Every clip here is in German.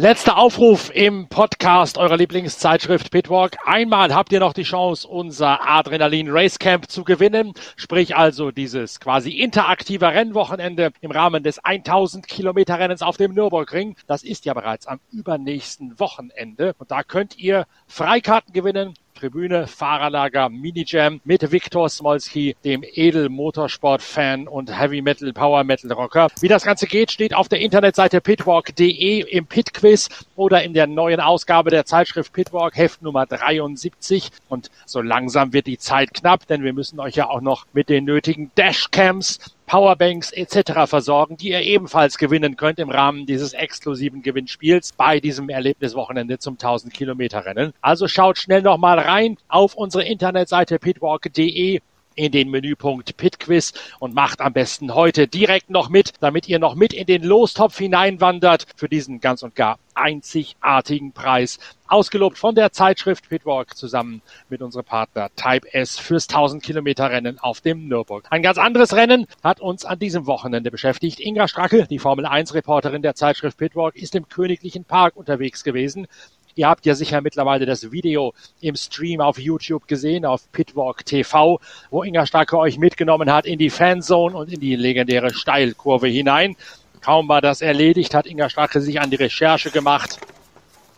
Letzter Aufruf im Podcast eurer Lieblingszeitschrift Pitwalk. Einmal habt ihr noch die Chance, unser Adrenalin Race Camp zu gewinnen. Sprich also dieses quasi interaktive Rennwochenende im Rahmen des 1000 Kilometer Rennens auf dem Nürburgring. Das ist ja bereits am übernächsten Wochenende. Und da könnt ihr Freikarten gewinnen Tribüne, Fahrerlager, Minijam mit Viktor Smolski, dem Edel-Motorsport-Fan und Heavy Metal, Power Metal Rocker. Wie das Ganze geht, steht auf der Internetseite pitwalk.de im Pit-Quiz oder in der neuen Ausgabe der Zeitschrift Pitwalk, Heft Nummer 73. Und so langsam wird die Zeit knapp, denn wir müssen euch ja auch noch mit den nötigen Dashcams Powerbanks etc. versorgen, die ihr ebenfalls gewinnen könnt im Rahmen dieses exklusiven Gewinnspiels bei diesem Erlebniswochenende zum 1000 Kilometer Rennen. Also schaut schnell nochmal rein auf unsere Internetseite pitwalk.de in den Menüpunkt Pit Quiz und macht am besten heute direkt noch mit, damit ihr noch mit in den Lostopf hineinwandert für diesen ganz und gar einzigartigen Preis. Ausgelobt von der Zeitschrift Pitwalk zusammen mit unserem Partner Type S fürs 1000 Kilometer Rennen auf dem Nürburg. Ein ganz anderes Rennen hat uns an diesem Wochenende beschäftigt. Inga Stracke, die Formel 1 Reporterin der Zeitschrift Pitwalk, ist im Königlichen Park unterwegs gewesen. Ihr habt ja sicher mittlerweile das Video im Stream auf YouTube gesehen, auf Pitwalk TV, wo Inga Starke euch mitgenommen hat in die Fanzone und in die legendäre Steilkurve hinein. Kaum war das erledigt, hat Inga Starke sich an die Recherche gemacht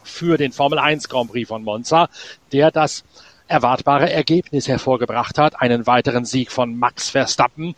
für den Formel 1 Grand Prix von Monza, der das erwartbare Ergebnis hervorgebracht hat, einen weiteren Sieg von Max Verstappen,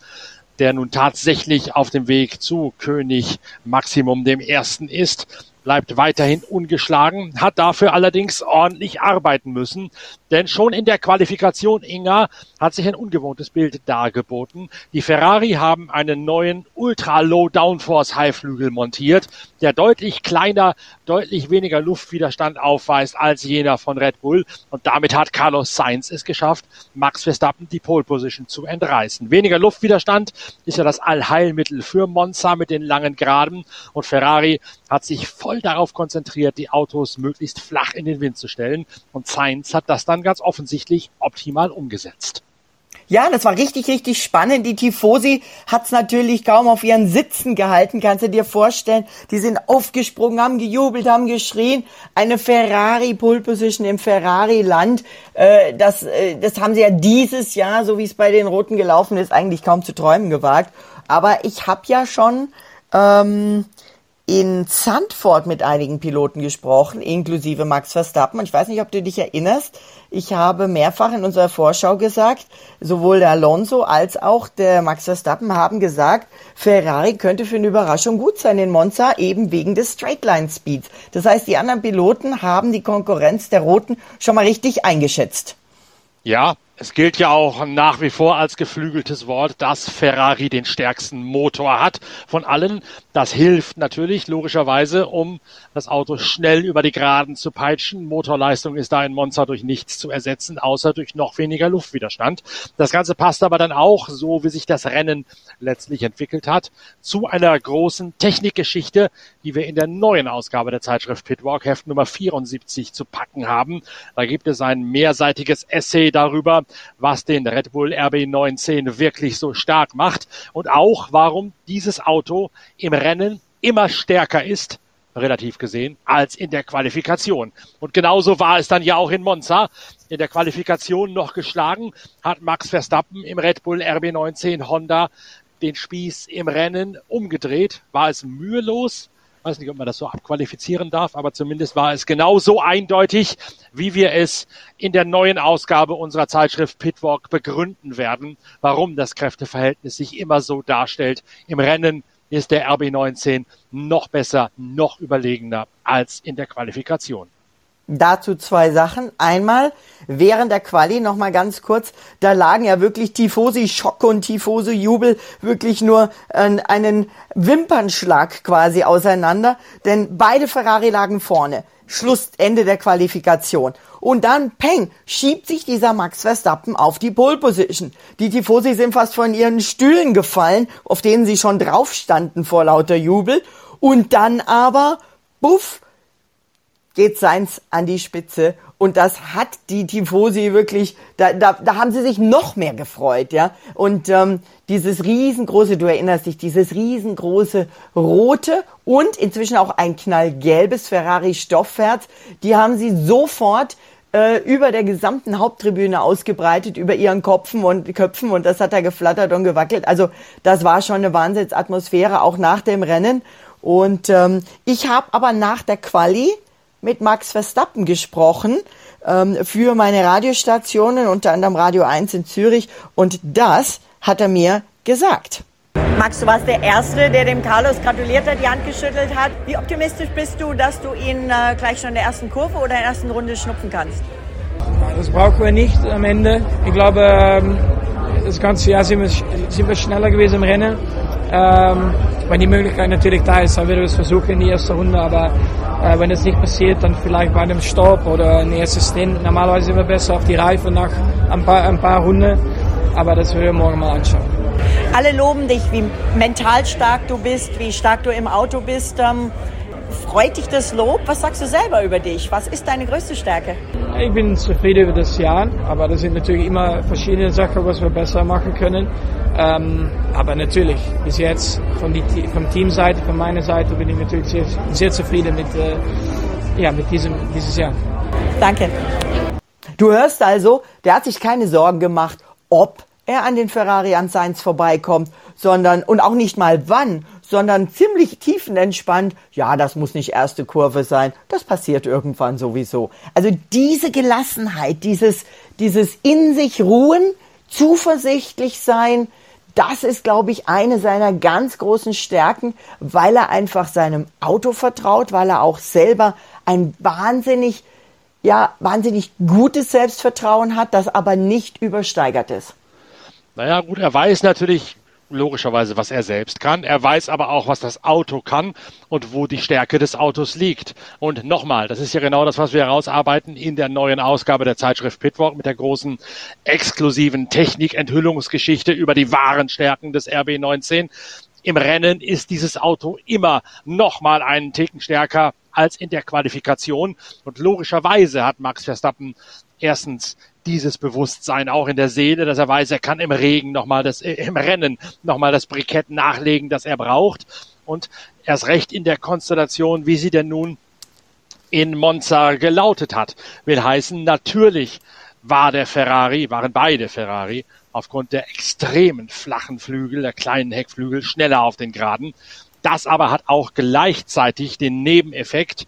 der nun tatsächlich auf dem Weg zu König Maximum dem Ersten ist bleibt weiterhin ungeschlagen, hat dafür allerdings ordentlich arbeiten müssen, denn schon in der Qualifikation Inga hat sich ein ungewohntes Bild dargeboten. Die Ferrari haben einen neuen Ultra Low Downforce Highflügel montiert, der deutlich kleiner, deutlich weniger Luftwiderstand aufweist als jener von Red Bull und damit hat Carlos Sainz es geschafft, Max Verstappen die Pole Position zu entreißen. Weniger Luftwiderstand ist ja das Allheilmittel für Monza mit den langen Geraden und Ferrari hat sich voll darauf konzentriert, die Autos möglichst flach in den Wind zu stellen. Und Sainz hat das dann ganz offensichtlich optimal umgesetzt. Ja, das war richtig, richtig spannend. Die Tifosi hat's natürlich kaum auf ihren Sitzen gehalten, kannst du dir vorstellen. Die sind aufgesprungen, haben gejubelt, haben geschrien. Eine Ferrari Pole Position im Ferrari-Land. Äh, das, äh, das haben sie ja dieses Jahr, so wie es bei den Roten gelaufen ist, eigentlich kaum zu träumen gewagt. Aber ich habe ja schon ähm, in Zandvoort mit einigen Piloten gesprochen, inklusive Max Verstappen. Und ich weiß nicht, ob du dich erinnerst. Ich habe mehrfach in unserer Vorschau gesagt, sowohl der Alonso als auch der Max Verstappen haben gesagt, Ferrari könnte für eine Überraschung gut sein in Monza, eben wegen des Straightline Speeds. Das heißt, die anderen Piloten haben die Konkurrenz der Roten schon mal richtig eingeschätzt. Ja, es gilt ja auch nach wie vor als geflügeltes Wort, dass Ferrari den stärksten Motor hat von allen. Das hilft natürlich logischerweise, um das Auto schnell über die Geraden zu peitschen. Motorleistung ist da in Monza durch nichts zu ersetzen, außer durch noch weniger Luftwiderstand. Das Ganze passt aber dann auch, so wie sich das Rennen letztlich entwickelt hat, zu einer großen Technikgeschichte, die wir in der neuen Ausgabe der Zeitschrift Pitwalk Heft Nummer 74 zu packen haben. Da gibt es ein mehrseitiges Essay darüber, was den Red Bull RB19 wirklich so stark macht und auch warum dieses Auto im Rennen immer stärker ist, relativ gesehen, als in der Qualifikation. Und genauso war es dann ja auch in Monza. In der Qualifikation noch geschlagen hat Max Verstappen im Red Bull RB19 Honda den Spieß im Rennen umgedreht. War es mühelos? weiß nicht, ob man das so abqualifizieren darf, aber zumindest war es genauso eindeutig, wie wir es in der neuen Ausgabe unserer Zeitschrift Pitwalk begründen werden, warum das Kräfteverhältnis sich immer so darstellt. Im Rennen ist der RB19 noch besser, noch überlegener als in der Qualifikation. Dazu zwei Sachen. Einmal, während der Quali, nochmal ganz kurz, da lagen ja wirklich Tifosi-Schock und Tifosi-Jubel wirklich nur äh, einen Wimpernschlag quasi auseinander, denn beide Ferrari lagen vorne. Schlussende der Qualifikation. Und dann, peng, schiebt sich dieser Max Verstappen auf die Pole Position. Die Tifosi sind fast von ihren Stühlen gefallen, auf denen sie schon drauf standen vor lauter Jubel. Und dann aber, buff, geht Seins an die Spitze Und das hat die Tifosi wirklich, da, da, da haben sie sich noch mehr gefreut, ja. Und ähm, dieses riesengroße, du erinnerst dich, dieses riesengroße rote und inzwischen auch ein knallgelbes Ferrari Stoffherz, die haben sie sofort äh, über der gesamten Haupttribüne ausgebreitet, über ihren Kopfen und Köpfen und das hat da geflattert und gewackelt. Also das war schon eine Wahnsinnsatmosphäre, auch nach dem Rennen. Und ähm, ich habe aber nach der Quali mit Max Verstappen gesprochen ähm, für meine Radiostationen, unter anderem Radio 1 in Zürich. Und das hat er mir gesagt. Max, du warst der Erste, der dem Carlos gratuliert hat, die Hand geschüttelt hat. Wie optimistisch bist du, dass du ihn äh, gleich schon in der ersten Kurve oder in der ersten Runde schnupfen kannst? Das brauchen wir nicht am Ende. Ich glaube, ähm, das ganze Jahr sind wir, sind wir schneller gewesen im Rennen. Ähm, wenn die Möglichkeit natürlich da ist, dann werden wir es versuchen in die erste Runde. Aber äh, wenn es nicht passiert, dann vielleicht bei einem Stopp oder ein erstes Stint. Normalerweise sind wir besser auf die Reife nach ein paar, ein paar Runden. Aber das werden wir morgen mal anschauen. Alle loben dich, wie mental stark du bist, wie stark du im Auto bist. Ähm, freut dich das Lob? Was sagst du selber über dich? Was ist deine größte Stärke? Ich bin zufrieden über das Jahr, aber das sind natürlich immer verschiedene Sachen, was wir besser machen können. Ähm, aber natürlich, bis jetzt von die, von Teamseite, von meiner Seite bin ich natürlich sehr, sehr zufrieden mit, äh, ja, mit diesem dieses Jahr. Danke. Du hörst also, der hat sich keine Sorgen gemacht, ob er an den Ferrari an Sainz vorbeikommt, sondern, und auch nicht mal wann, sondern ziemlich tiefenentspannt, ja, das muss nicht erste Kurve sein, das passiert irgendwann sowieso. Also diese Gelassenheit, dieses, dieses in sich ruhen, zuversichtlich sein, das ist, glaube ich, eine seiner ganz großen Stärken, weil er einfach seinem Auto vertraut, weil er auch selber ein wahnsinnig, ja, wahnsinnig gutes Selbstvertrauen hat, das aber nicht übersteigert ist. Naja, gut, er weiß natürlich logischerweise, was er selbst kann. Er weiß aber auch, was das Auto kann und wo die Stärke des Autos liegt. Und nochmal, das ist ja genau das, was wir herausarbeiten in der neuen Ausgabe der Zeitschrift Pitwalk mit der großen exklusiven Technikenthüllungsgeschichte über die wahren Stärken des RB19. Im Rennen ist dieses Auto immer nochmal einen Ticken stärker als in der Qualifikation. Und logischerweise hat Max Verstappen erstens dieses Bewusstsein auch in der Seele, dass er weiß, er kann im Regen nochmal das, äh, im Rennen nochmal das Brikett nachlegen, das er braucht. Und erst recht in der Konstellation, wie sie denn nun in Monza gelautet hat, will heißen, natürlich war der Ferrari, waren beide Ferrari aufgrund der extremen flachen Flügel, der kleinen Heckflügel schneller auf den Geraden. Das aber hat auch gleichzeitig den Nebeneffekt,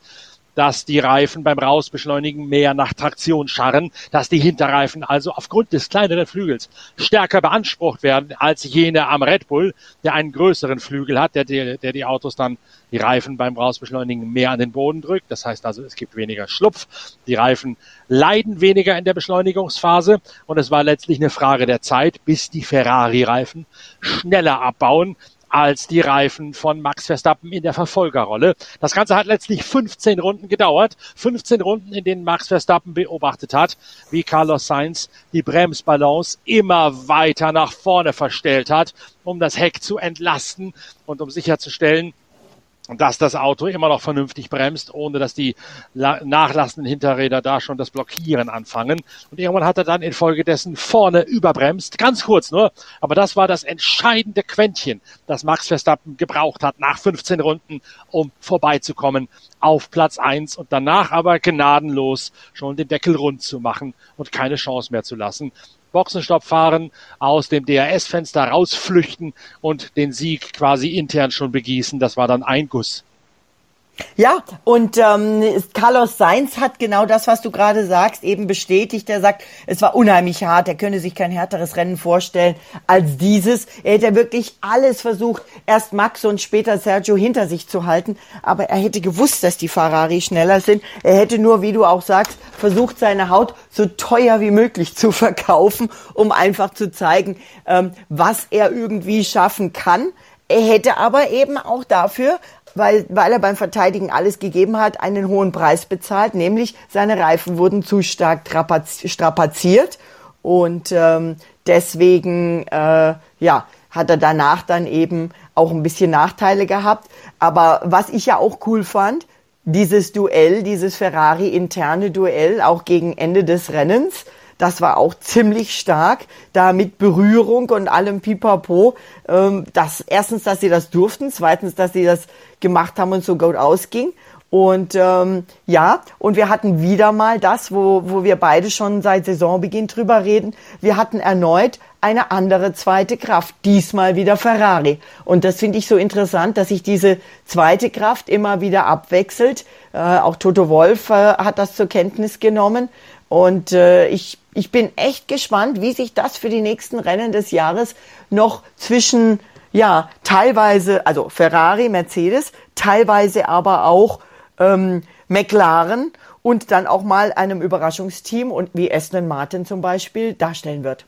dass die Reifen beim Rausbeschleunigen mehr nach Traktion scharren, dass die Hinterreifen also aufgrund des kleineren Flügels stärker beansprucht werden als jene am Red Bull, der einen größeren Flügel hat, der, der, die Autos dann die Reifen beim Rausbeschleunigen mehr an den Boden drückt. Das heißt also, es gibt weniger Schlupf. Die Reifen leiden weniger in der Beschleunigungsphase und es war letztlich eine Frage der Zeit, bis die Ferrari-Reifen schneller abbauen, als die Reifen von Max Verstappen in der Verfolgerrolle. Das Ganze hat letztlich 15 Runden gedauert. 15 Runden, in denen Max Verstappen beobachtet hat, wie Carlos Sainz die Bremsbalance immer weiter nach vorne verstellt hat, um das Heck zu entlasten und um sicherzustellen, dass das Auto immer noch vernünftig bremst, ohne dass die nachlassenden Hinterräder da schon das Blockieren anfangen. Und irgendwann hat er dann infolgedessen vorne überbremst, ganz kurz nur. Aber das war das entscheidende Quäntchen, das Max Verstappen gebraucht hat nach 15 Runden, um vorbeizukommen auf Platz eins und danach aber gnadenlos schon den Deckel rund zu machen und keine Chance mehr zu lassen. Boxenstopp fahren, aus dem DRS-Fenster rausflüchten und den Sieg quasi intern schon begießen. Das war dann ein Guss. Ja, und ähm, Carlos Sainz hat genau das, was du gerade sagst, eben bestätigt. Er sagt, es war unheimlich hart, er könne sich kein härteres Rennen vorstellen als dieses. Er hätte wirklich alles versucht, erst Max und später Sergio hinter sich zu halten, aber er hätte gewusst, dass die Ferrari schneller sind. Er hätte nur, wie du auch sagst, versucht, seine Haut so teuer wie möglich zu verkaufen, um einfach zu zeigen, ähm, was er irgendwie schaffen kann. Er hätte aber eben auch dafür weil, weil er beim Verteidigen alles gegeben hat, einen hohen Preis bezahlt, nämlich seine Reifen wurden zu stark strapaziert und ähm, deswegen äh, ja hat er danach dann eben auch ein bisschen Nachteile gehabt. Aber was ich ja auch cool fand, dieses Duell, dieses Ferrari-interne Duell, auch gegen Ende des Rennens. Das war auch ziemlich stark, da mit Berührung und allem Pipapo. Ähm, das, erstens, dass sie das durften, zweitens, dass sie das gemacht haben und so gut ausging. Und ähm, ja, und wir hatten wieder mal das, wo, wo wir beide schon seit Saisonbeginn drüber reden. Wir hatten erneut eine andere zweite Kraft, diesmal wieder Ferrari. Und das finde ich so interessant, dass sich diese zweite Kraft immer wieder abwechselt. Äh, auch Toto Wolf äh, hat das zur Kenntnis genommen. Und äh, ich, ich bin echt gespannt, wie sich das für die nächsten Rennen des Jahres noch zwischen, ja, teilweise, also Ferrari, Mercedes, teilweise aber auch ähm, McLaren und dann auch mal einem Überraschungsteam und wie Aston Martin zum Beispiel darstellen wird.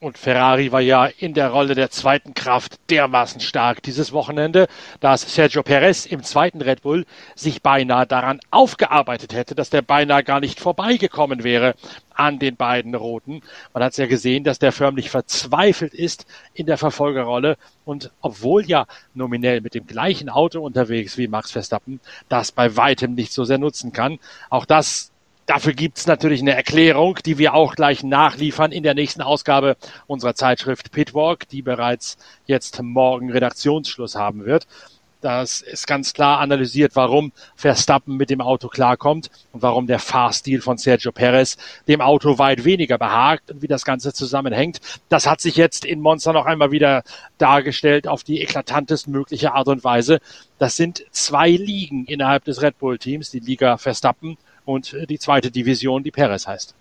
Und Ferrari war ja in der Rolle der zweiten Kraft dermaßen stark dieses Wochenende, dass Sergio Perez im zweiten Red Bull sich beinahe daran aufgearbeitet hätte, dass der beinahe gar nicht vorbeigekommen wäre an den beiden Roten. Man hat es ja gesehen, dass der förmlich verzweifelt ist in der Verfolgerrolle und obwohl ja nominell mit dem gleichen Auto unterwegs wie Max Verstappen, das bei weitem nicht so sehr nutzen kann. Auch das Dafür gibt's natürlich eine Erklärung, die wir auch gleich nachliefern in der nächsten Ausgabe unserer Zeitschrift Pitwalk, die bereits jetzt morgen Redaktionsschluss haben wird. Das ist ganz klar analysiert, warum Verstappen mit dem Auto klarkommt und warum der Fahrstil von Sergio Perez dem Auto weit weniger behagt und wie das Ganze zusammenhängt. Das hat sich jetzt in Monster noch einmal wieder dargestellt auf die eklatantest mögliche Art und Weise. Das sind zwei Ligen innerhalb des Red Bull Teams, die Liga Verstappen und äh, die zweite Division, die Perez heißt.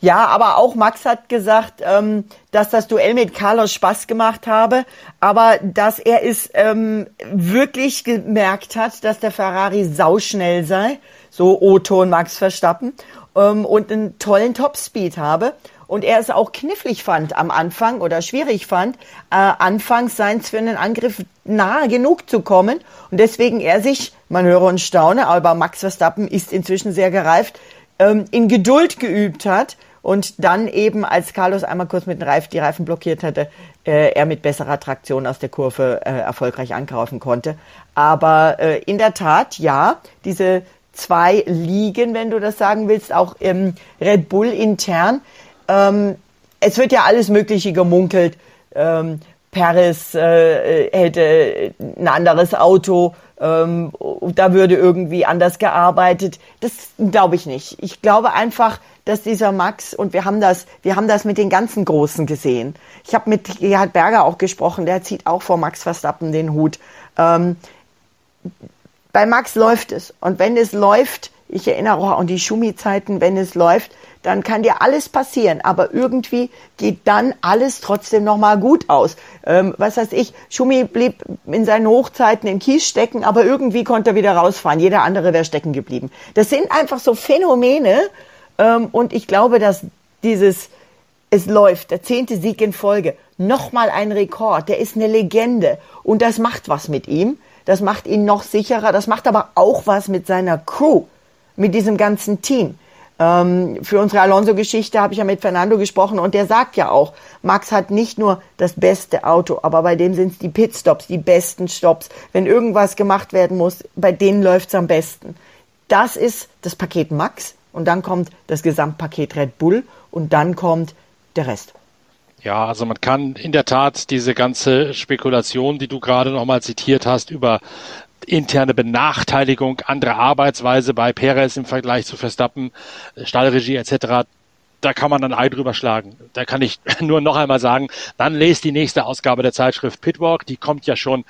Ja, aber auch Max hat gesagt, ähm, dass das Duell mit Carlos Spaß gemacht habe, aber dass er es ähm, wirklich gemerkt hat, dass der Ferrari sauschnell sei, so Otto und Max Verstappen, ähm, und einen tollen Topspeed habe. Und er es auch knifflig fand am Anfang oder schwierig fand, äh, anfangs seins für einen Angriff nahe genug zu kommen. Und deswegen er sich, man höre und staune, aber Max Verstappen ist inzwischen sehr gereift, ähm, in Geduld geübt hat und dann eben, als Carlos einmal kurz mit dem Reif die Reifen blockiert hatte, äh, er mit besserer Traktion aus der Kurve äh, erfolgreich ankaufen konnte. Aber äh, in der Tat, ja, diese zwei Ligen, wenn du das sagen willst, auch im Red Bull intern. Ähm, es wird ja alles Mögliche gemunkelt. Ähm, Paris äh, hätte ein anderes Auto, ähm, da würde irgendwie anders gearbeitet. Das glaube ich nicht. Ich glaube einfach, dass dieser Max und wir haben das, wir haben das mit den ganzen Großen gesehen. Ich habe mit Gerhard Berger auch gesprochen, der zieht auch vor Max Verstappen den Hut. Ähm, bei Max läuft es und wenn es läuft, ich erinnere auch an die Schumi-Zeiten, wenn es läuft, dann kann dir alles passieren, aber irgendwie geht dann alles trotzdem nochmal gut aus. Ähm, was weiß ich, Schumi blieb in seinen Hochzeiten im Kies stecken, aber irgendwie konnte er wieder rausfahren. Jeder andere wäre stecken geblieben. Das sind einfach so Phänomene ähm, und ich glaube, dass dieses es läuft, der zehnte Sieg in Folge, nochmal ein Rekord, der ist eine Legende und das macht was mit ihm. Das macht ihn noch sicherer, das macht aber auch was mit seiner Crew, mit diesem ganzen Team. Ähm, für unsere Alonso-Geschichte habe ich ja mit Fernando gesprochen und der sagt ja auch, Max hat nicht nur das beste Auto, aber bei dem sind es die Pitstops, die besten Stops. Wenn irgendwas gemacht werden muss, bei denen läuft es am besten. Das ist das Paket Max und dann kommt das Gesamtpaket Red Bull und dann kommt der Rest. Ja, also man kann in der Tat diese ganze Spekulation, die du gerade nochmal zitiert hast, über interne Benachteiligung, andere Arbeitsweise bei Perez im Vergleich zu Verstappen, Stallregie etc. Da kann man ein Ei drüber schlagen. Da kann ich nur noch einmal sagen, dann lest die nächste Ausgabe der Zeitschrift Pitwalk. Die kommt ja schon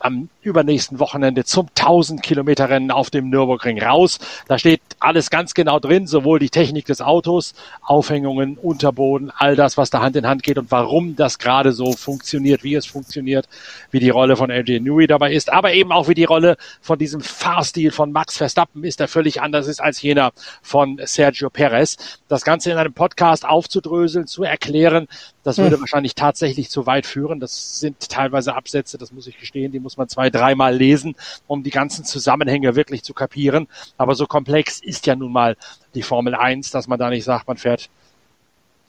am übernächsten Wochenende zum 1000 Kilometer Rennen auf dem Nürburgring raus. Da steht alles ganz genau drin, sowohl die Technik des Autos, Aufhängungen, Unterboden, all das, was da Hand in Hand geht und warum das gerade so funktioniert, wie es funktioniert, wie die Rolle von LJ Newey dabei ist, aber eben auch wie die Rolle von diesem Fahrstil von Max Verstappen ist, der völlig anders ist als jener von Sergio Perez. Das Ganze in einem Podcast aufzudröseln, zu erklären, das würde hm. wahrscheinlich tatsächlich zu weit führen. Das sind teilweise Absätze, das muss ich gestehen, die muss man zwei, dreimal lesen, um die ganzen Zusammenhänge wirklich zu kapieren. Aber so komplex ist ja nun mal die Formel 1, dass man da nicht sagt, man fährt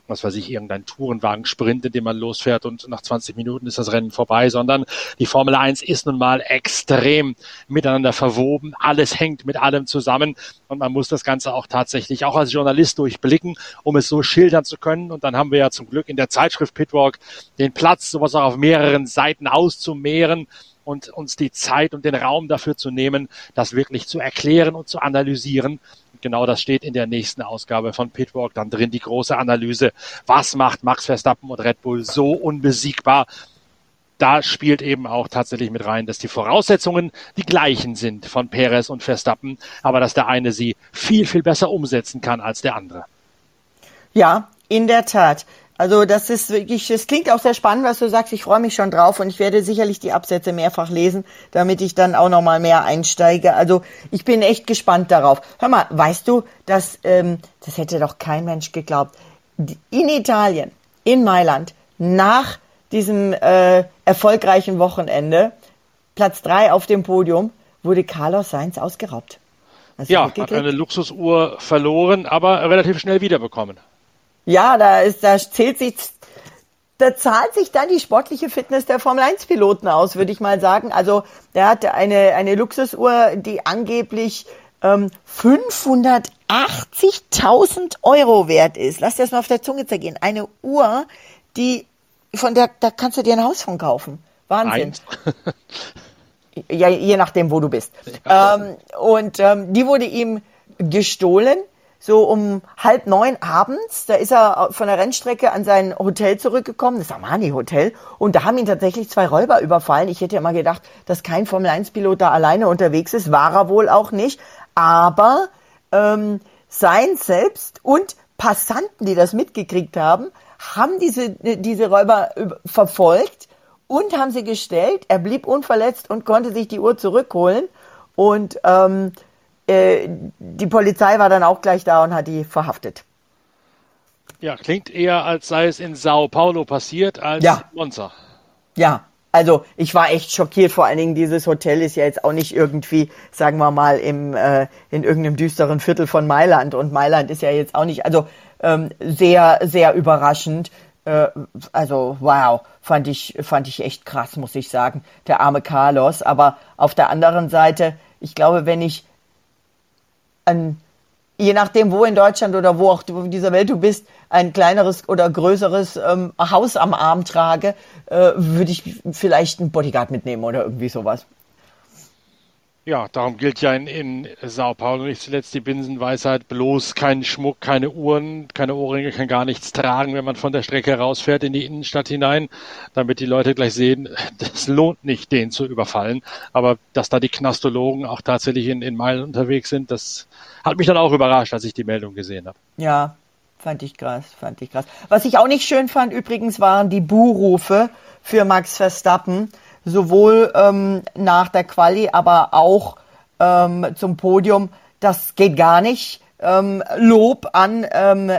was weiß ich, irgendein Tourenwagen-Sprint, in dem man losfährt und nach 20 Minuten ist das Rennen vorbei, sondern die Formel 1 ist nun mal extrem miteinander verwoben. Alles hängt mit allem zusammen und man muss das Ganze auch tatsächlich auch als Journalist durchblicken, um es so schildern zu können. Und dann haben wir ja zum Glück in der Zeitschrift Pitwalk den Platz, sowas auch auf mehreren Seiten auszumehren und uns die Zeit und den Raum dafür zu nehmen, das wirklich zu erklären und zu analysieren genau das steht in der nächsten Ausgabe von Pitwalk dann drin, die große Analyse. Was macht Max Verstappen und Red Bull so unbesiegbar? Da spielt eben auch tatsächlich mit rein, dass die Voraussetzungen die gleichen sind von Perez und Verstappen, aber dass der eine sie viel, viel besser umsetzen kann als der andere. Ja, in der Tat. Also das ist wirklich, es klingt auch sehr spannend, was du sagst. Ich freue mich schon drauf und ich werde sicherlich die Absätze mehrfach lesen, damit ich dann auch noch mal mehr einsteige. Also ich bin echt gespannt darauf. Hör mal, weißt du, dass ähm, das hätte doch kein Mensch geglaubt. In Italien, in Mailand, nach diesem äh, erfolgreichen Wochenende, Platz drei auf dem Podium, wurde Carlos Sainz ausgeraubt. ja, hat eine Luxusuhr verloren, aber relativ schnell wiederbekommen. Ja, da ist, da zählt sich, da zahlt sich dann die sportliche Fitness der Formel 1 Piloten aus, würde ich mal sagen. Also, der hatte eine, eine Luxusuhr, die angeblich ähm, 580.000 Euro wert ist. Lass dir das mal auf der Zunge zergehen. Eine Uhr, die, von der, da kannst du dir ein Haus von kaufen. Wahnsinn. ja, je nachdem, wo du bist. Ja. Ähm, und ähm, die wurde ihm gestohlen so um halb neun abends, da ist er von der Rennstrecke an sein Hotel zurückgekommen, das Armani Hotel, und da haben ihn tatsächlich zwei Räuber überfallen. Ich hätte immer gedacht, dass kein Formel-1-Pilot da alleine unterwegs ist, war er wohl auch nicht, aber ähm, sein selbst und Passanten, die das mitgekriegt haben, haben diese, diese Räuber verfolgt und haben sie gestellt. Er blieb unverletzt und konnte sich die Uhr zurückholen. Und ähm, äh, die Polizei war dann auch gleich da und hat die verhaftet. Ja, klingt eher, als sei es in Sao Paulo passiert, als ja. in Monza. Ja, also ich war echt schockiert. Vor allen Dingen dieses Hotel ist ja jetzt auch nicht irgendwie, sagen wir mal, im äh, in irgendeinem düsteren Viertel von Mailand. Und Mailand ist ja jetzt auch nicht, also ähm, sehr sehr überraschend. Äh, also wow, fand ich fand ich echt krass, muss ich sagen, der arme Carlos. Aber auf der anderen Seite, ich glaube, wenn ich ein, je nachdem, wo in Deutschland oder wo auch in dieser Welt du bist, ein kleineres oder größeres ähm, Haus am Arm trage, äh, würde ich vielleicht einen Bodyguard mitnehmen oder irgendwie sowas. Ja, darum gilt ja in, in Sao Paulo nicht zuletzt die Binsenweisheit, bloß kein Schmuck, keine Uhren, keine Ohrringe, kann gar nichts tragen, wenn man von der Strecke rausfährt in die Innenstadt hinein, damit die Leute gleich sehen, das lohnt nicht, den zu überfallen. Aber dass da die Knastologen auch tatsächlich in, in Meilen unterwegs sind, das hat mich dann auch überrascht, als ich die Meldung gesehen habe. Ja, fand ich krass, fand ich krass. Was ich auch nicht schön fand übrigens waren die Buhrufe für Max Verstappen sowohl ähm, nach der Quali, aber auch ähm, zum Podium. Das geht gar nicht. Ähm, Lob an ähm,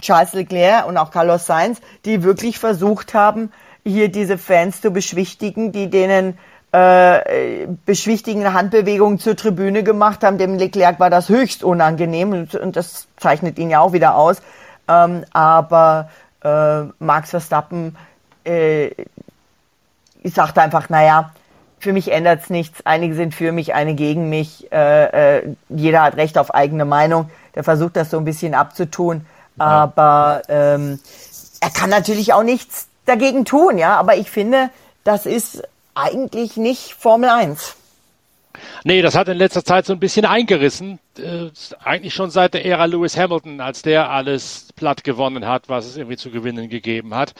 Charles Leclerc und auch Carlos Sainz, die wirklich versucht haben, hier diese Fans zu beschwichtigen, die denen äh, beschwichtigende Handbewegungen zur Tribüne gemacht haben. Dem Leclerc war das höchst unangenehm und, und das zeichnet ihn ja auch wieder aus. Ähm, aber äh, Max Verstappen äh, ich sagte einfach, naja, für mich ändert's nichts. Einige sind für mich, eine gegen mich. Äh, äh, jeder hat Recht auf eigene Meinung. Der versucht das so ein bisschen abzutun. Ja. Aber ähm, er kann natürlich auch nichts dagegen tun, ja. Aber ich finde, das ist eigentlich nicht Formel 1. Nee, das hat in letzter Zeit so ein bisschen eingerissen. Äh, eigentlich schon seit der Ära Lewis Hamilton, als der alles platt gewonnen hat, was es irgendwie zu gewinnen gegeben hat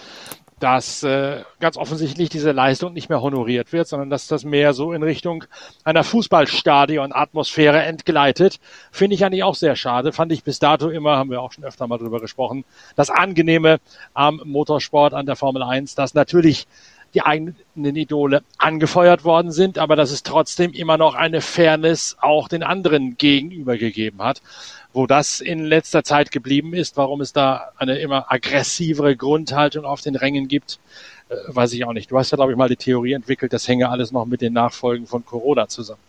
dass äh, ganz offensichtlich diese Leistung nicht mehr honoriert wird, sondern dass das mehr so in Richtung einer Fußballstadion-Atmosphäre entgleitet. Finde ich eigentlich auch sehr schade. Fand ich bis dato immer, haben wir auch schon öfter mal drüber gesprochen, das Angenehme am Motorsport, an der Formel 1, dass natürlich die eigenen Idole angefeuert worden sind, aber dass es trotzdem immer noch eine Fairness auch den anderen gegenüber gegeben hat. Wo das in letzter Zeit geblieben ist, warum es da eine immer aggressivere Grundhaltung auf den Rängen gibt, äh, weiß ich auch nicht. Du hast ja, glaube ich, mal die Theorie entwickelt, das hänge alles noch mit den Nachfolgen von Corona zusammen.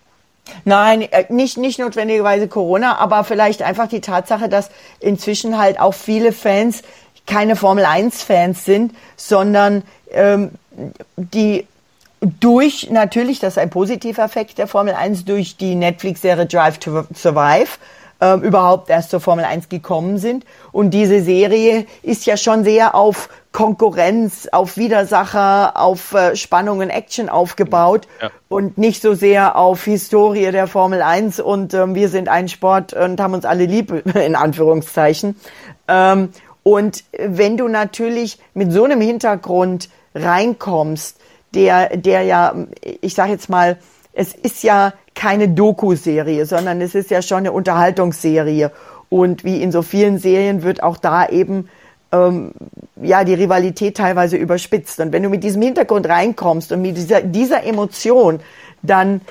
Nein, äh, nicht, nicht notwendigerweise Corona, aber vielleicht einfach die Tatsache, dass inzwischen halt auch viele Fans keine Formel 1 Fans sind, sondern ähm, die durch natürlich, das ist ein positiver Effekt der Formel 1, durch die Netflix-Serie Drive to Survive äh, überhaupt erst zur Formel 1 gekommen sind. Und diese Serie ist ja schon sehr auf Konkurrenz, auf Widersacher, auf äh, Spannung und Action aufgebaut ja. und nicht so sehr auf Historie der Formel 1 und ähm, wir sind ein Sport und haben uns alle lieb, in Anführungszeichen. Ähm, und wenn du natürlich mit so einem Hintergrund reinkommst, der, der ja, ich sage jetzt mal, es ist ja keine Doku-Serie, sondern es ist ja schon eine Unterhaltungsserie. Und wie in so vielen Serien wird auch da eben ähm, ja die Rivalität teilweise überspitzt. Und wenn du mit diesem Hintergrund reinkommst und mit dieser, dieser Emotion, dann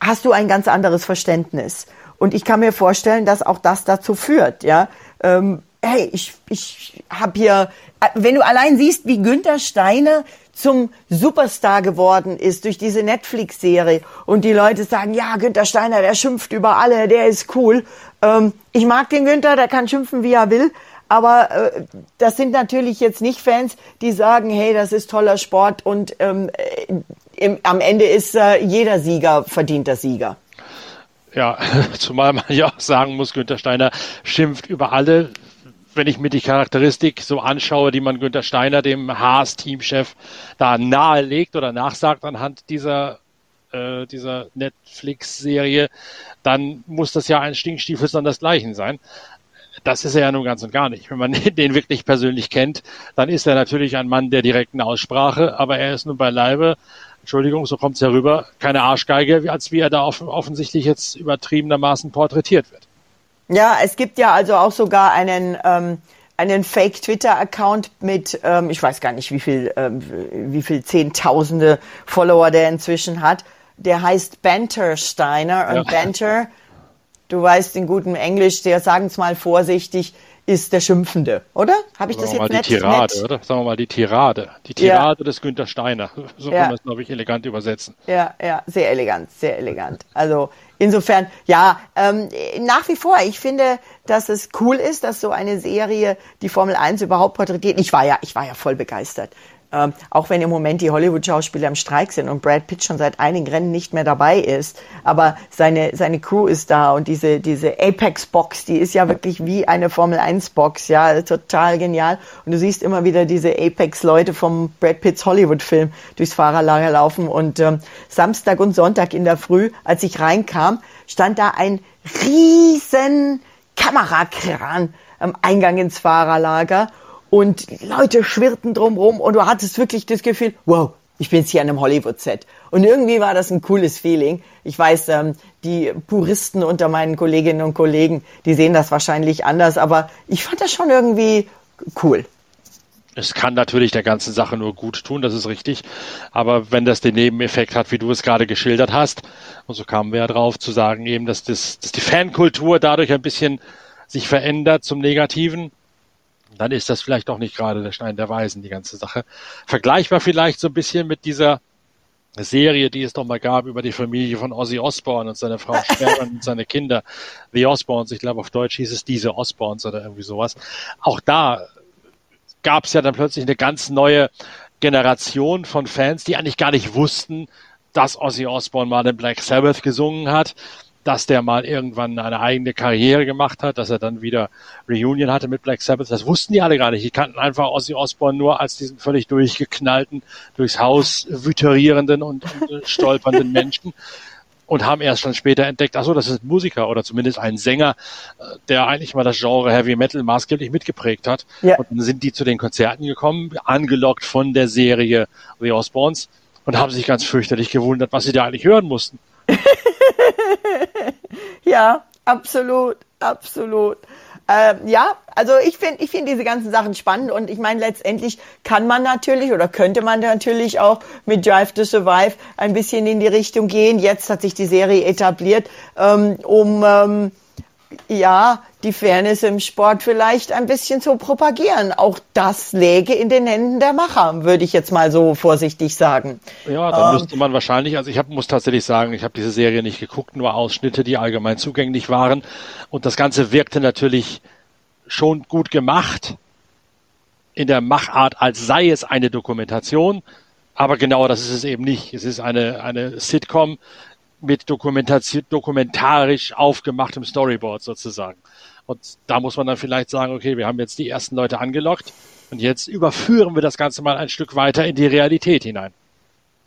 hast du ein ganz anderes Verständnis. Und ich kann mir vorstellen, dass auch das dazu führt, ja. Ähm, hey, ich, ich habe hier, äh, wenn du allein siehst, wie Günther Steiner zum Superstar geworden ist durch diese Netflix-Serie und die Leute sagen, ja, Günther Steiner, der schimpft über alle, der ist cool. Ähm, ich mag den Günther, der kann schimpfen, wie er will. Aber äh, das sind natürlich jetzt nicht Fans, die sagen, hey, das ist toller Sport und ähm, äh, im, am Ende ist äh, jeder Sieger verdienter Sieger. Ja, zumal man ja auch sagen muss, Günther Steiner schimpft über alle wenn ich mir die Charakteristik so anschaue, die man Günther Steiner, dem Haas-Teamchef, da nahelegt oder nachsagt anhand dieser, äh, dieser Netflix-Serie, dann muss das ja ein Stinkstiefel sondersgleichen sein. Das ist er ja nun ganz und gar nicht. Wenn man den wirklich persönlich kennt, dann ist er natürlich ein Mann der direkten Aussprache, aber er ist nun beileibe, Entschuldigung, so kommt es ja rüber, keine Arschgeige, als wie er da offensichtlich jetzt übertriebenermaßen porträtiert wird. Ja, es gibt ja also auch sogar einen, ähm, einen Fake-Twitter-Account mit, ähm, ich weiß gar nicht, wie viel, ähm, wie viel Zehntausende Follower der inzwischen hat. Der heißt Banter Steiner und ja. Banter, du weißt in gutem Englisch, der sagen es mal vorsichtig, ist der Schimpfende, oder? Habe ich das jetzt mal nett, die Tirade, nett? oder? Sagen wir mal die Tirade. Die Tirade ja. des Günther Steiner. So ja. kann man es, glaube ich, elegant übersetzen. Ja, ja, sehr elegant, sehr elegant. Also insofern, ja, ähm, nach wie vor, ich finde, dass es cool ist, dass so eine Serie die Formel 1 überhaupt porträtiert. Ich war ja, ich war ja voll begeistert. Ähm, auch wenn im Moment die Hollywood-Schauspieler im Streik sind und Brad Pitt schon seit einigen Rennen nicht mehr dabei ist, aber seine, seine Crew ist da und diese, diese Apex-Box, die ist ja wirklich wie eine Formel-1-Box, ja, total genial. Und du siehst immer wieder diese Apex-Leute vom Brad Pitts Hollywood-Film durchs Fahrerlager laufen und ähm, Samstag und Sonntag in der Früh, als ich reinkam, stand da ein riesen Kamerakran am Eingang ins Fahrerlager und Leute schwirrten drumrum und du hattest wirklich das Gefühl, wow, ich bin jetzt hier an einem Hollywood-Set. Und irgendwie war das ein cooles Feeling. Ich weiß, ähm, die Puristen unter meinen Kolleginnen und Kollegen, die sehen das wahrscheinlich anders, aber ich fand das schon irgendwie cool. Es kann natürlich der ganzen Sache nur gut tun, das ist richtig. Aber wenn das den Nebeneffekt hat, wie du es gerade geschildert hast, und so kamen wir ja drauf zu sagen eben, dass, das, dass die Fankultur dadurch ein bisschen sich verändert zum Negativen, dann ist das vielleicht doch nicht gerade der Stein der Weisen, die ganze Sache. Vergleichbar vielleicht so ein bisschen mit dieser Serie, die es doch mal gab über die Familie von Ozzy Osbourne und seine Frau Sharon und seine Kinder, The Osbournes, ich glaube auf Deutsch hieß es diese Osbournes oder irgendwie sowas. Auch da gab es ja dann plötzlich eine ganz neue Generation von Fans, die eigentlich gar nicht wussten, dass Ozzy Osbourne mal den Black Sabbath gesungen hat, dass der mal irgendwann eine eigene Karriere gemacht hat, dass er dann wieder Reunion hatte mit Black Sabbath. Das wussten die alle gar nicht. Die kannten einfach Ozzy Osbourne nur als diesen völlig durchgeknallten, durchs Haus wüterierenden und, und stolpernden Menschen und haben erst dann später entdeckt, ach so, das ist ein Musiker oder zumindest ein Sänger, äh, der eigentlich mal das Genre Heavy Metal maßgeblich mitgeprägt hat. Ja. Und dann sind die zu den Konzerten gekommen, angelockt von der Serie The Osbournes und haben sich ganz fürchterlich gewundert, was sie da eigentlich hören mussten. ja, absolut, absolut. Ähm, ja, also ich finde ich finde diese ganzen Sachen spannend und ich meine, letztendlich kann man natürlich oder könnte man natürlich auch mit Drive to Survive ein bisschen in die Richtung gehen. Jetzt hat sich die Serie etabliert, ähm, um ähm, ja, die Fairness im Sport vielleicht ein bisschen zu propagieren. Auch das läge in den Händen der Macher, würde ich jetzt mal so vorsichtig sagen. Ja, da ähm, müsste man wahrscheinlich, also ich hab, muss tatsächlich sagen, ich habe diese Serie nicht geguckt, nur Ausschnitte, die allgemein zugänglich waren. Und das Ganze wirkte natürlich schon gut gemacht. in der Machart, als sei es eine Dokumentation. Aber genau das ist es eben nicht. Es ist eine, eine Sitcom mit dokumentarisch aufgemachtem Storyboard sozusagen. Und da muss man dann vielleicht sagen, okay, wir haben jetzt die ersten Leute angelockt und jetzt überführen wir das Ganze mal ein Stück weiter in die Realität hinein.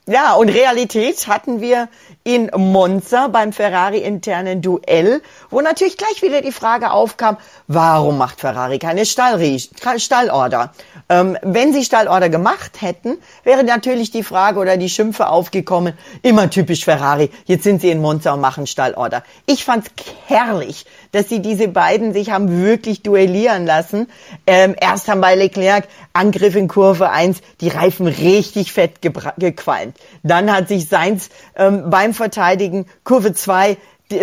Ja, und Realität hatten wir in Monza beim Ferrari-internen Duell, wo natürlich gleich wieder die Frage aufkam, warum macht Ferrari keine Stallorder? Ähm, wenn sie Stallorder gemacht hätten, wäre natürlich die Frage oder die Schimpfe aufgekommen, immer typisch Ferrari, jetzt sind sie in Monza und machen Stallorder. Ich fand's herrlich, dass sie diese beiden sich haben wirklich duellieren lassen. Ähm, erst haben bei Leclerc Angriff in Kurve 1 die Reifen richtig fett gequalmt. Dann hat sich Seins ähm, beim Verteidigen Kurve 2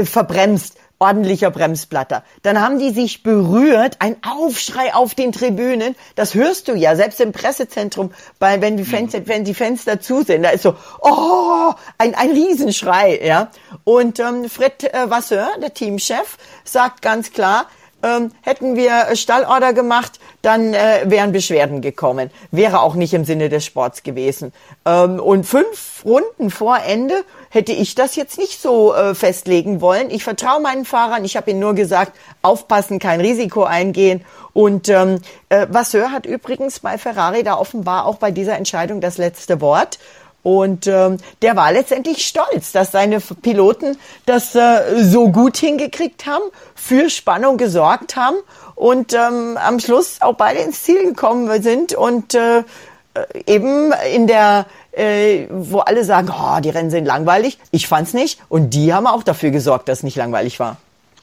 verbremst ordentlicher Bremsplatter. Dann haben die sich berührt, ein Aufschrei auf den Tribünen. Das hörst du ja, selbst im Pressezentrum, weil wenn die Fenster, mhm. wenn die Fenster zu sind, da ist so, oh, ein, ein Riesenschrei, ja. Und ähm, Fred äh, Vasseur, der Teamchef, sagt ganz klar, ähm, hätten wir Stallorder gemacht, dann äh, wären Beschwerden gekommen. Wäre auch nicht im Sinne des Sports gewesen. Ähm, und fünf Runden vor Ende hätte ich das jetzt nicht so äh, festlegen wollen. Ich vertraue meinen Fahrern. Ich habe ihnen nur gesagt, aufpassen, kein Risiko eingehen. Und ähm, äh, Vasseur hat übrigens bei Ferrari da offenbar auch bei dieser Entscheidung das letzte Wort. Und ähm, der war letztendlich stolz, dass seine Piloten das äh, so gut hingekriegt haben, für Spannung gesorgt haben und ähm, am Schluss auch beide ins Ziel gekommen sind und äh, eben in der, äh, wo alle sagen, oh, die Rennen sind langweilig. Ich fand's nicht. Und die haben auch dafür gesorgt, dass es nicht langweilig war.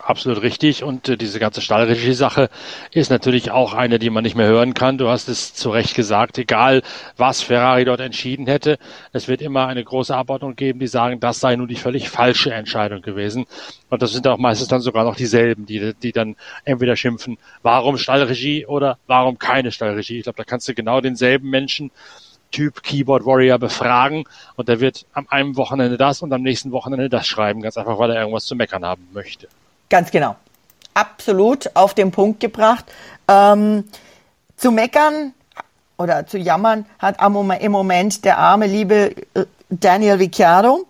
Absolut richtig. Und äh, diese ganze Stallregie-Sache ist natürlich auch eine, die man nicht mehr hören kann. Du hast es zu Recht gesagt, egal was Ferrari dort entschieden hätte, es wird immer eine große Abordnung geben, die sagen, das sei nun die völlig falsche Entscheidung gewesen. Und das sind auch meistens dann sogar noch dieselben, die, die dann entweder schimpfen, warum Stallregie oder warum keine Stallregie. Ich glaube, da kannst du genau denselben Menschen Typ Keyboard Warrior befragen und der wird am einen Wochenende das und am nächsten Wochenende das schreiben, ganz einfach, weil er irgendwas zu meckern haben möchte. Ganz genau. Absolut auf den Punkt gebracht. Ähm, zu meckern oder zu jammern hat im Moment der arme, liebe äh, Daniel Ricciardo.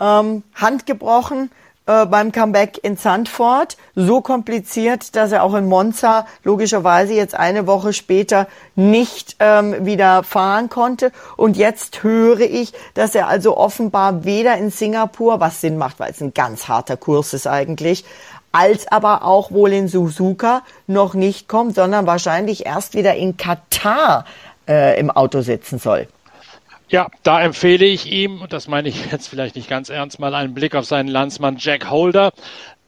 Ähm, Hand gebrochen äh, beim Comeback in Zandvoort. So kompliziert, dass er auch in Monza logischerweise jetzt eine Woche später nicht ähm, wieder fahren konnte. Und jetzt höre ich, dass er also offenbar weder in Singapur, was Sinn macht, weil es ein ganz harter Kurs ist eigentlich, als aber auch wohl in Suzuka noch nicht kommt, sondern wahrscheinlich erst wieder in Katar äh, im Auto sitzen soll. Ja, da empfehle ich ihm, und das meine ich jetzt vielleicht nicht ganz ernst, mal einen Blick auf seinen Landsmann Jack Holder,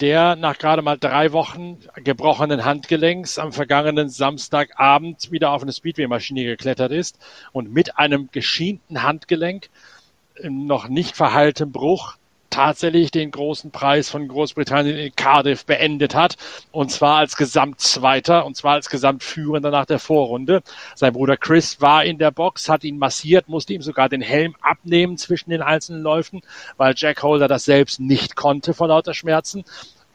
der nach gerade mal drei Wochen gebrochenen Handgelenks am vergangenen Samstagabend wieder auf eine Speedway-Maschine geklettert ist und mit einem geschienten Handgelenk noch nicht verheiltem Bruch tatsächlich den großen Preis von Großbritannien in Cardiff beendet hat. Und zwar als Gesamtzweiter und zwar als Gesamtführender nach der Vorrunde. Sein Bruder Chris war in der Box, hat ihn massiert, musste ihm sogar den Helm abnehmen zwischen den einzelnen Läufen, weil Jack Holder das selbst nicht konnte vor lauter Schmerzen.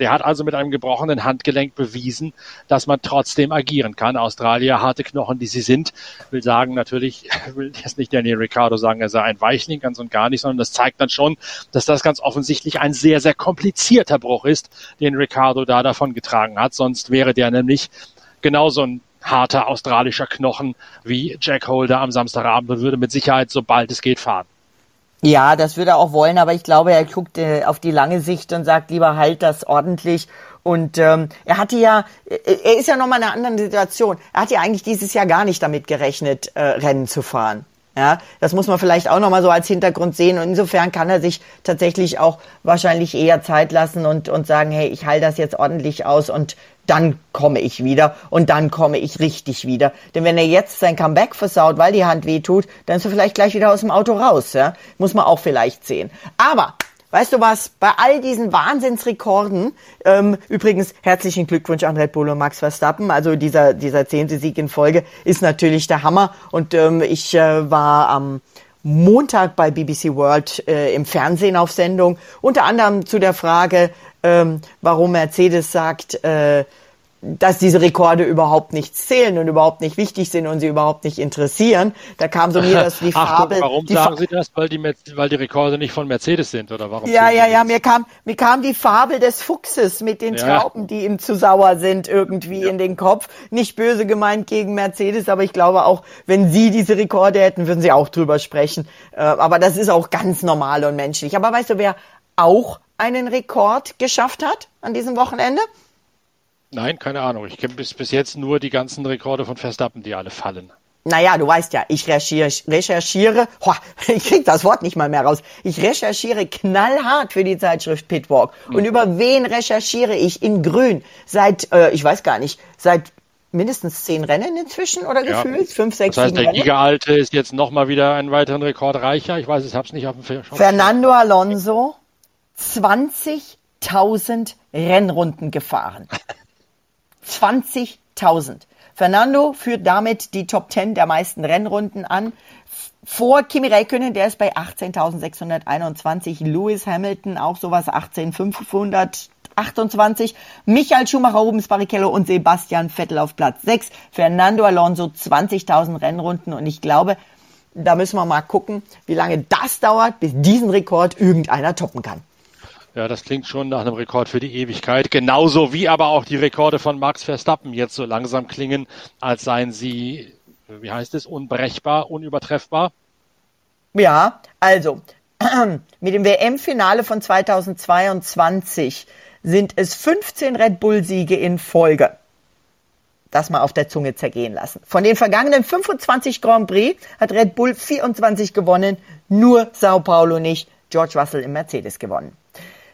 Der hat also mit einem gebrochenen Handgelenk bewiesen, dass man trotzdem agieren kann. Australier, harte Knochen, die sie sind, will sagen natürlich, will jetzt nicht Daniel Ricciardo sagen, er sei ein Weichling, ganz und gar nicht, sondern das zeigt dann schon, dass das ganz offensichtlich ein sehr, sehr komplizierter Bruch ist, den Ricciardo da davon getragen hat. Sonst wäre der nämlich genauso ein harter australischer Knochen wie Jack Holder am Samstagabend und würde mit Sicherheit, sobald es geht, fahren. Ja, das würde er auch wollen, aber ich glaube, er guckt äh, auf die lange Sicht und sagt lieber halt das ordentlich. Und ähm, er hatte ja, äh, er ist ja nochmal in einer anderen Situation. Er hat ja eigentlich dieses Jahr gar nicht damit gerechnet, äh, Rennen zu fahren. Ja, das muss man vielleicht auch nochmal so als Hintergrund sehen. Und insofern kann er sich tatsächlich auch wahrscheinlich eher Zeit lassen und, und sagen, hey, ich halte das jetzt ordentlich aus und dann komme ich wieder und dann komme ich richtig wieder. Denn wenn er jetzt sein Comeback versaut, weil die Hand wehtut, dann ist er vielleicht gleich wieder aus dem Auto raus. Ja? Muss man auch vielleicht sehen. Aber Weißt du was? Bei all diesen Wahnsinnsrekorden, ähm, übrigens herzlichen Glückwunsch an Red Bull und Max Verstappen. Also dieser dieser zehnte Sieg in Folge ist natürlich der Hammer. Und ähm, ich äh, war am Montag bei BBC World äh, im Fernsehen auf Sendung, unter anderem zu der Frage, ähm, warum Mercedes sagt, äh, dass diese Rekorde überhaupt nichts zählen und überhaupt nicht wichtig sind und sie überhaupt nicht interessieren. Da kam so mir das die Farbe. Warum die sagen Sie das? Weil die, weil die Rekorde nicht von Mercedes sind oder warum? Ja, ja, ja. Mir kam, mir kam die Fabel des Fuchses mit den Ja. Trauben, die ihm zu sauer sind, irgendwie in den Kopf. Nicht böse gemeint gegen Mercedes, aber ich glaube auch, wenn Sie diese Rekorde hätten, würden Sie auch drüber sprechen. Äh, Aber das ist auch ganz normal und menschlich. Aber weißt du, wer auch einen Rekord geschafft hat an diesem Wochenende? Nein, keine Ahnung. Ich kenne bis, bis jetzt nur die ganzen Rekorde von Verstappen, die alle fallen. Naja, du weißt ja, ich recherchiere, recherchiere, hoa, ich krieg das Wort nicht mal mehr raus. Ich recherchiere knallhart für die Zeitschrift Pitwalk. Und über wen recherchiere ich in Grün? Seit, äh, ich weiß gar nicht, seit mindestens zehn Rennen inzwischen oder Ja. gefühlt? Fünf, sechs, Das heißt, der? Gigaalte ist jetzt nochmal wieder einen weiteren Rekord reicher. Ich weiß, ich habe es nicht auf dem Schirm. Fernando Alonso 20.000 Rennrunden gefahren. 20.000. Fernando führt damit die Top 10 der meisten Rennrunden an. Vor Kimi Räikkönen, der ist bei 18.621. Lewis Hamilton auch sowas 18.528. Michael Schumacher, Rubens Barrichello und Sebastian Vettel auf Platz 6. Fernando Alonso 20.000 Rennrunden und ich glaube, da müssen wir mal gucken, wie lange das dauert, bis diesen Rekord irgendeiner toppen kann. Ja, das klingt schon nach einem Rekord für die Ewigkeit. Genauso wie aber auch die Rekorde von Max Verstappen jetzt so langsam klingen, als seien sie, wie heißt es, unbrechbar, unübertreffbar. Ja, also mit dem WM-Finale von 2022 sind es 15 Red Bull-Siege in Folge. Das mal auf der Zunge zergehen lassen. Von den vergangenen 25 Grand Prix hat Red Bull 24 gewonnen, nur Sao Paulo nicht. George Russell im Mercedes gewonnen.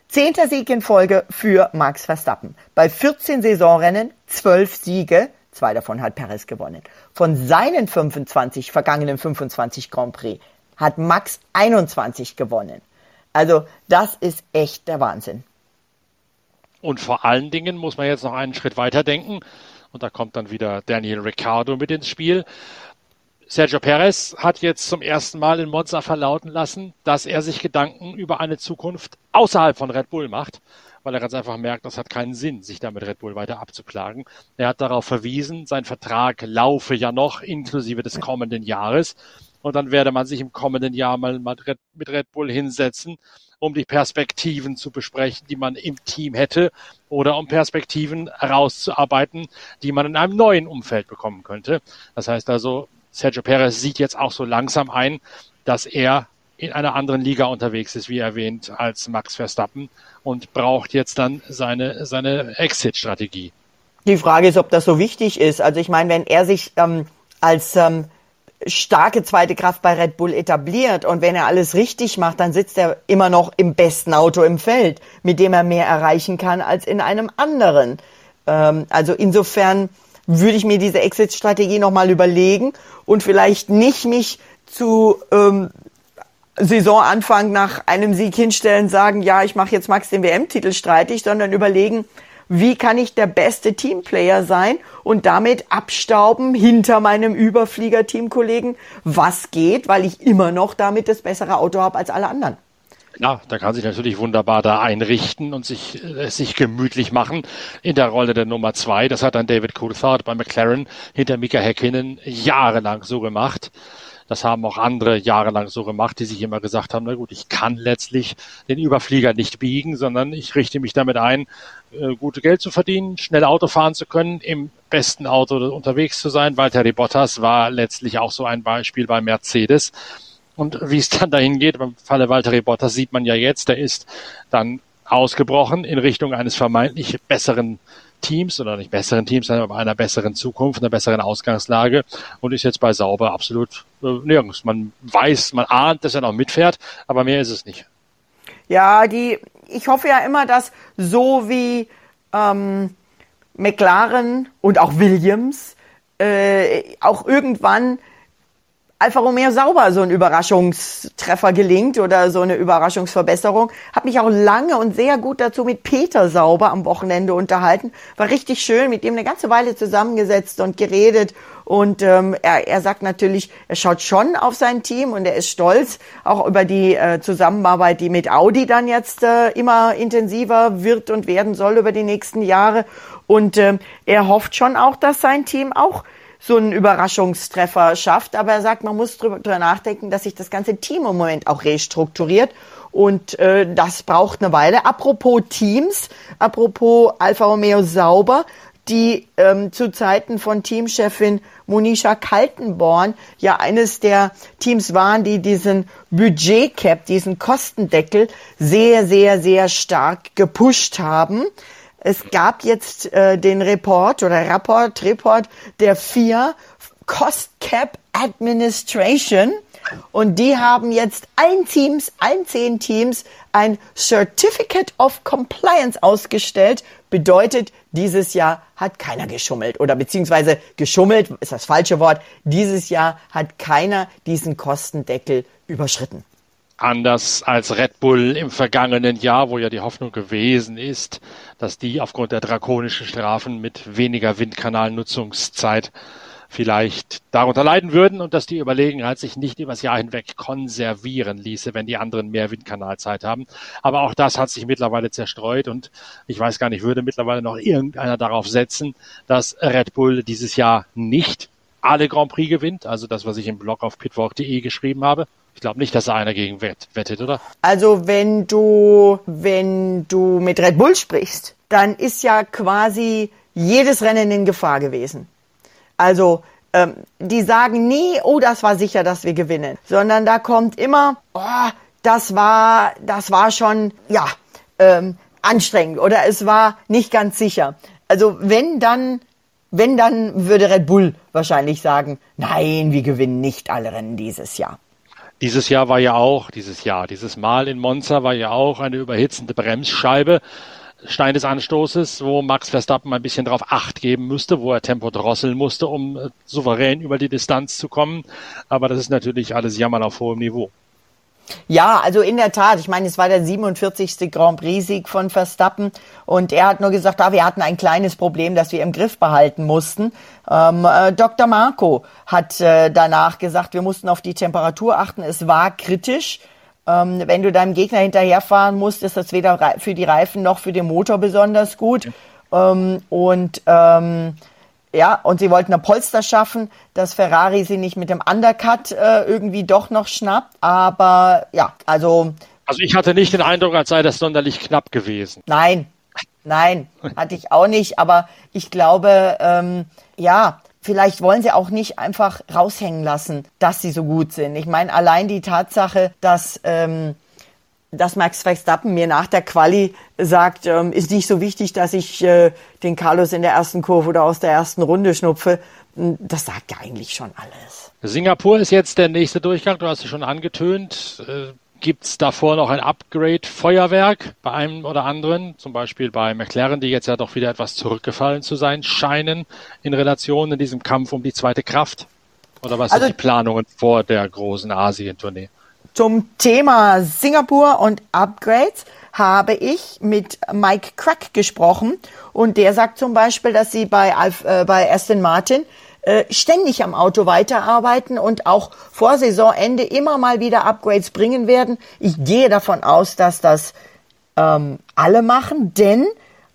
Zehnter Sieg in Folge für Max Verstappen. Bei 14 Saisonrennen 12 Siege, zwei davon hat Perez gewonnen. Von seinen 25 vergangenen 25 Grand Prix hat Max 21 gewonnen. Also das ist echt der Wahnsinn. Und vor allen Dingen muss man jetzt noch einen Schritt weiter denken. Und da kommt dann wieder Daniel Ricciardo mit ins Spiel. Sergio Perez hat jetzt zum ersten Mal in Monza verlauten lassen, dass er sich Gedanken über eine Zukunft außerhalb von Red Bull macht, weil er ganz einfach merkt, das hat keinen Sinn, sich da mit Red Bull weiter abzuklagen. Er hat darauf verwiesen, sein Vertrag laufe ja noch inklusive des kommenden Jahres. Und dann werde man sich im kommenden Jahr mal mit Red Bull hinsetzen, um die Perspektiven zu besprechen, die man im Team hätte oder um Perspektiven herauszuarbeiten, die man in einem neuen Umfeld bekommen könnte. Das heißt also, Sergio Perez sieht jetzt auch so langsam ein, dass er in einer anderen Liga unterwegs ist, wie erwähnt, als Max Verstappen und braucht jetzt dann seine, seine Exit-Strategie. Die Frage ist, ob das so wichtig ist. Also ich meine, wenn er sich ähm, als ähm, starke zweite Kraft bei Red Bull etabliert und wenn er alles richtig macht, dann sitzt er immer noch im besten Auto im Feld, mit dem er mehr erreichen kann als in einem anderen. Ähm, also insofern würde ich mir diese Exit-Strategie nochmal überlegen und vielleicht nicht mich zu ähm, Saisonanfang nach einem Sieg hinstellen, sagen, ja, ich mache jetzt Max den WM-Titel streitig, sondern überlegen, wie kann ich der beste Teamplayer sein und damit abstauben hinter meinem Überflieger-Teamkollegen, was geht, weil ich immer noch damit das bessere Auto habe als alle anderen. Ja, da kann sich natürlich wunderbar da einrichten und sich, äh, sich gemütlich machen in der Rolle der Nummer zwei. Das hat dann David Coulthard bei McLaren hinter Mika Häkkinen jahrelang so gemacht. Das haben auch andere jahrelang so gemacht, die sich immer gesagt haben, na gut, ich kann letztlich den Überflieger nicht biegen, sondern ich richte mich damit ein, äh, gute Geld zu verdienen, schnell Auto fahren zu können, im besten Auto unterwegs zu sein. Walter Bottas war letztlich auch so ein Beispiel bei Mercedes. Und wie es dann dahin geht, beim Falle Walter Bottas sieht man ja jetzt, der ist dann ausgebrochen in Richtung eines vermeintlich besseren Teams oder nicht besseren Teams, sondern einer besseren Zukunft, einer besseren Ausgangslage und ist jetzt bei Sauber absolut äh, nirgends. Man weiß, man ahnt, dass er noch mitfährt, aber mehr ist es nicht. Ja, die, ich hoffe ja immer, dass so wie ähm, McLaren und auch Williams äh, auch irgendwann Alfa Romeo sauber so ein Überraschungstreffer gelingt oder so eine Überraschungsverbesserung. Hab mich auch lange und sehr gut dazu mit Peter Sauber am Wochenende unterhalten. War richtig schön, mit dem eine ganze Weile zusammengesetzt und geredet. Und ähm, er, er sagt natürlich, er schaut schon auf sein Team und er ist stolz auch über die äh, Zusammenarbeit, die mit Audi dann jetzt äh, immer intensiver wird und werden soll über die nächsten Jahre. Und äh, er hofft schon auch, dass sein Team auch so einen Überraschungstreffer schafft. Aber er sagt, man muss drüber, drüber nachdenken, dass sich das ganze Team im Moment auch restrukturiert. Und äh, das braucht eine Weile. Apropos Teams, apropos Alfa Romeo Sauber, die ähm, zu Zeiten von Teamchefin Monisha Kaltenborn ja eines der Teams waren, die diesen Budgetcap, diesen Kostendeckel sehr, sehr, sehr stark gepusht haben. Es gab jetzt äh, den Report oder Rapport, Report der vier Cost Cap Administration und die haben jetzt allen Teams, allen zehn Teams ein Certificate of Compliance ausgestellt. Bedeutet, dieses Jahr hat keiner geschummelt oder beziehungsweise geschummelt ist das falsche Wort. Dieses Jahr hat keiner diesen Kostendeckel überschritten. Anders als Red Bull im vergangenen Jahr, wo ja die Hoffnung gewesen ist, dass die aufgrund der drakonischen Strafen mit weniger Windkanalnutzungszeit vielleicht darunter leiden würden und dass die Überlegenheit sich nicht übers Jahr hinweg konservieren ließe, wenn die anderen mehr Windkanalzeit haben. Aber auch das hat sich mittlerweile zerstreut und ich weiß gar nicht, würde mittlerweile noch irgendeiner darauf setzen, dass Red Bull dieses Jahr nicht alle Grand Prix gewinnt, also das, was ich im Blog auf pitwalk.de geschrieben habe. Ich glaube nicht, dass da einer gegen wettet, oder? Also wenn du, wenn du mit Red Bull sprichst, dann ist ja quasi jedes Rennen in Gefahr gewesen. Also ähm, die sagen nie, oh, das war sicher, dass wir gewinnen, sondern da kommt immer, oh, das war, das war schon, ja, ähm, anstrengend oder es war nicht ganz sicher. Also wenn dann, wenn dann würde Red Bull wahrscheinlich sagen, nein, wir gewinnen nicht alle Rennen dieses Jahr. Dieses Jahr war ja auch, dieses Jahr, dieses Mal in Monza war ja auch eine überhitzende Bremsscheibe. Stein des Anstoßes, wo Max Verstappen ein bisschen darauf Acht geben müsste, wo er Tempo drosseln musste, um äh, souverän über die Distanz zu kommen. Aber das ist natürlich alles Jammern auf hohem Niveau. Ja, also in der Tat. Ich meine, es war der 47. Grand Prix-Sieg von Verstappen und er hat nur gesagt, ah, wir hatten ein kleines Problem, das wir im Griff behalten mussten. Ähm, äh, Dr. Marco hat äh, danach gesagt, wir mussten auf die Temperatur achten. Es war kritisch. Ähm, wenn du deinem Gegner hinterherfahren musst, ist das weder für die Reifen noch für den Motor besonders gut. Ähm, und ähm, ja, und sie wollten ein Polster schaffen, dass Ferrari sie nicht mit dem Undercut äh, irgendwie doch noch schnappt. Aber ja, also. Also ich hatte nicht den Eindruck, als sei das sonderlich knapp gewesen. Nein, nein, hatte ich auch nicht. Aber ich glaube, ähm, ja, vielleicht wollen sie auch nicht einfach raushängen lassen, dass sie so gut sind. Ich meine, allein die Tatsache, dass, ähm, dass Max Verstappen mir nach der Quali sagt, ähm, ist nicht so wichtig, dass ich äh, den Carlos in der ersten Kurve oder aus der ersten Runde schnupfe, hm, das sagt ja eigentlich schon alles. Singapur ist jetzt der nächste Durchgang, du hast es schon angetönt. Äh Gibt es davor noch ein Upgrade-Feuerwerk bei einem oder anderen, zum Beispiel bei McLaren, die jetzt ja doch wieder etwas zurückgefallen zu sein scheinen in Relation in diesem Kampf um die zweite Kraft? Oder was also, sind die Planungen vor der großen Asien-Tournee? Zum Thema Singapur und Upgrades habe ich mit Mike Crack gesprochen und der sagt zum Beispiel, dass sie bei, Alf, äh, bei Aston Martin äh, ständig am Auto weiterarbeiten und auch vor Saisonende immer mal wieder Upgrades bringen werden. Ich gehe davon aus, dass das ähm, alle machen, denn,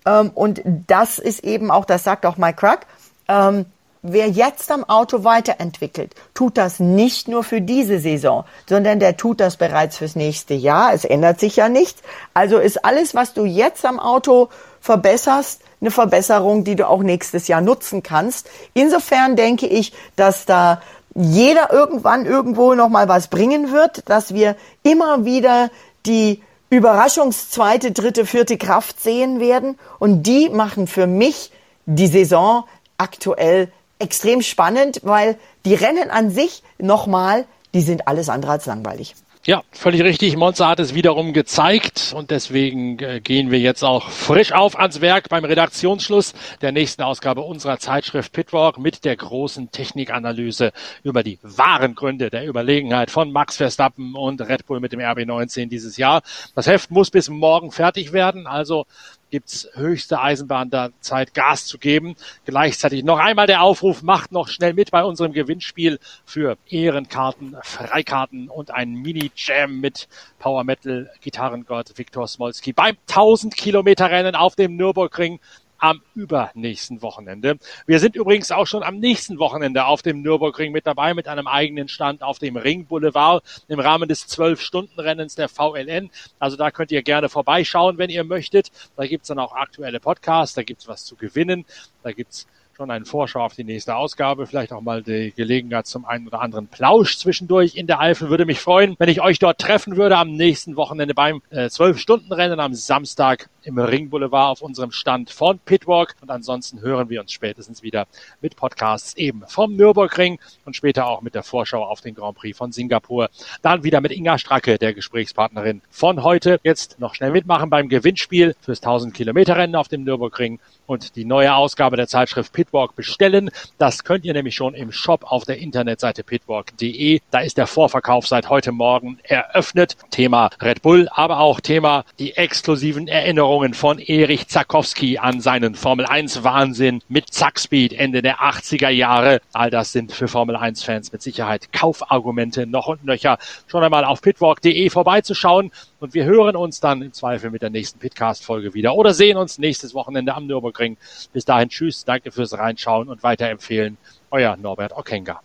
ähm, und das ist eben auch, das sagt auch Mike Crack, ähm, wer jetzt am Auto weiterentwickelt, tut das nicht nur für diese Saison, sondern der tut das bereits fürs nächste Jahr. Es ändert sich ja nichts. Also ist alles, was du jetzt am Auto verbesserst, eine Verbesserung, die du auch nächstes Jahr nutzen kannst. Insofern denke ich, dass da jeder irgendwann irgendwo noch mal was bringen wird, dass wir immer wieder die Überraschungszweite, dritte, vierte Kraft sehen werden und die machen für mich die Saison aktuell extrem spannend, weil die Rennen an sich nochmal, die sind alles andere als langweilig. Ja, völlig richtig. Monza hat es wiederum gezeigt und deswegen äh, gehen wir jetzt auch frisch auf ans Werk beim Redaktionsschluss der nächsten Ausgabe unserer Zeitschrift Pitwalk mit der großen Technikanalyse über die wahren Gründe der Überlegenheit von Max Verstappen und Red Bull mit dem RB19 dieses Jahr. Das Heft muss bis morgen fertig werden, also gibt's höchste Eisenbahn da Zeit, Gas zu geben. Gleichzeitig noch einmal der Aufruf, macht noch schnell mit bei unserem Gewinnspiel für Ehrenkarten, Freikarten und ein Mini-Jam mit Power Metal Gitarrengott Viktor Smolski beim 1000 Kilometer Rennen auf dem Nürburgring am übernächsten Wochenende. Wir sind übrigens auch schon am nächsten Wochenende auf dem Nürburgring mit dabei mit einem eigenen Stand auf dem Ring Boulevard im Rahmen des Zwölf-Stunden-Rennens der VLN. Also da könnt ihr gerne vorbeischauen, wenn ihr möchtet. Da gibt's dann auch aktuelle Podcasts, da gibt's was zu gewinnen, da gibt's schon eine Vorschau auf die nächste Ausgabe, vielleicht auch mal die Gelegenheit zum einen oder anderen Plausch zwischendurch in der Eifel. Würde mich freuen, wenn ich euch dort treffen würde am nächsten Wochenende beim äh, 12-Stunden-Rennen am Samstag im Ring Boulevard auf unserem Stand von Pitwalk. Und ansonsten hören wir uns spätestens wieder mit Podcasts eben vom Nürburgring und später auch mit der Vorschau auf den Grand Prix von Singapur. Dann wieder mit Inga Stracke, der Gesprächspartnerin von heute. Jetzt noch schnell mitmachen beim Gewinnspiel fürs 1000 Kilometer Rennen auf dem Nürburgring und die neue Ausgabe der Zeitschrift Pitwalk bestellen. Das könnt ihr nämlich schon im Shop auf der Internetseite pitwalk.de. Da ist der Vorverkauf seit heute Morgen eröffnet. Thema Red Bull, aber auch Thema die exklusiven Erinnerungen von Erich Zakowski an seinen Formel 1 Wahnsinn mit Zackspeed Ende der 80er Jahre. All das sind für Formel 1 Fans mit Sicherheit Kaufargumente noch und nöcher. Schon einmal auf pitwalk.de vorbeizuschauen und wir hören uns dann im Zweifel mit der nächsten Pitcast Folge wieder oder sehen uns nächstes Wochenende am Nürburgring. Bis dahin tschüss, danke fürs Reinschauen und weiterempfehlen. Euer Norbert Okenga.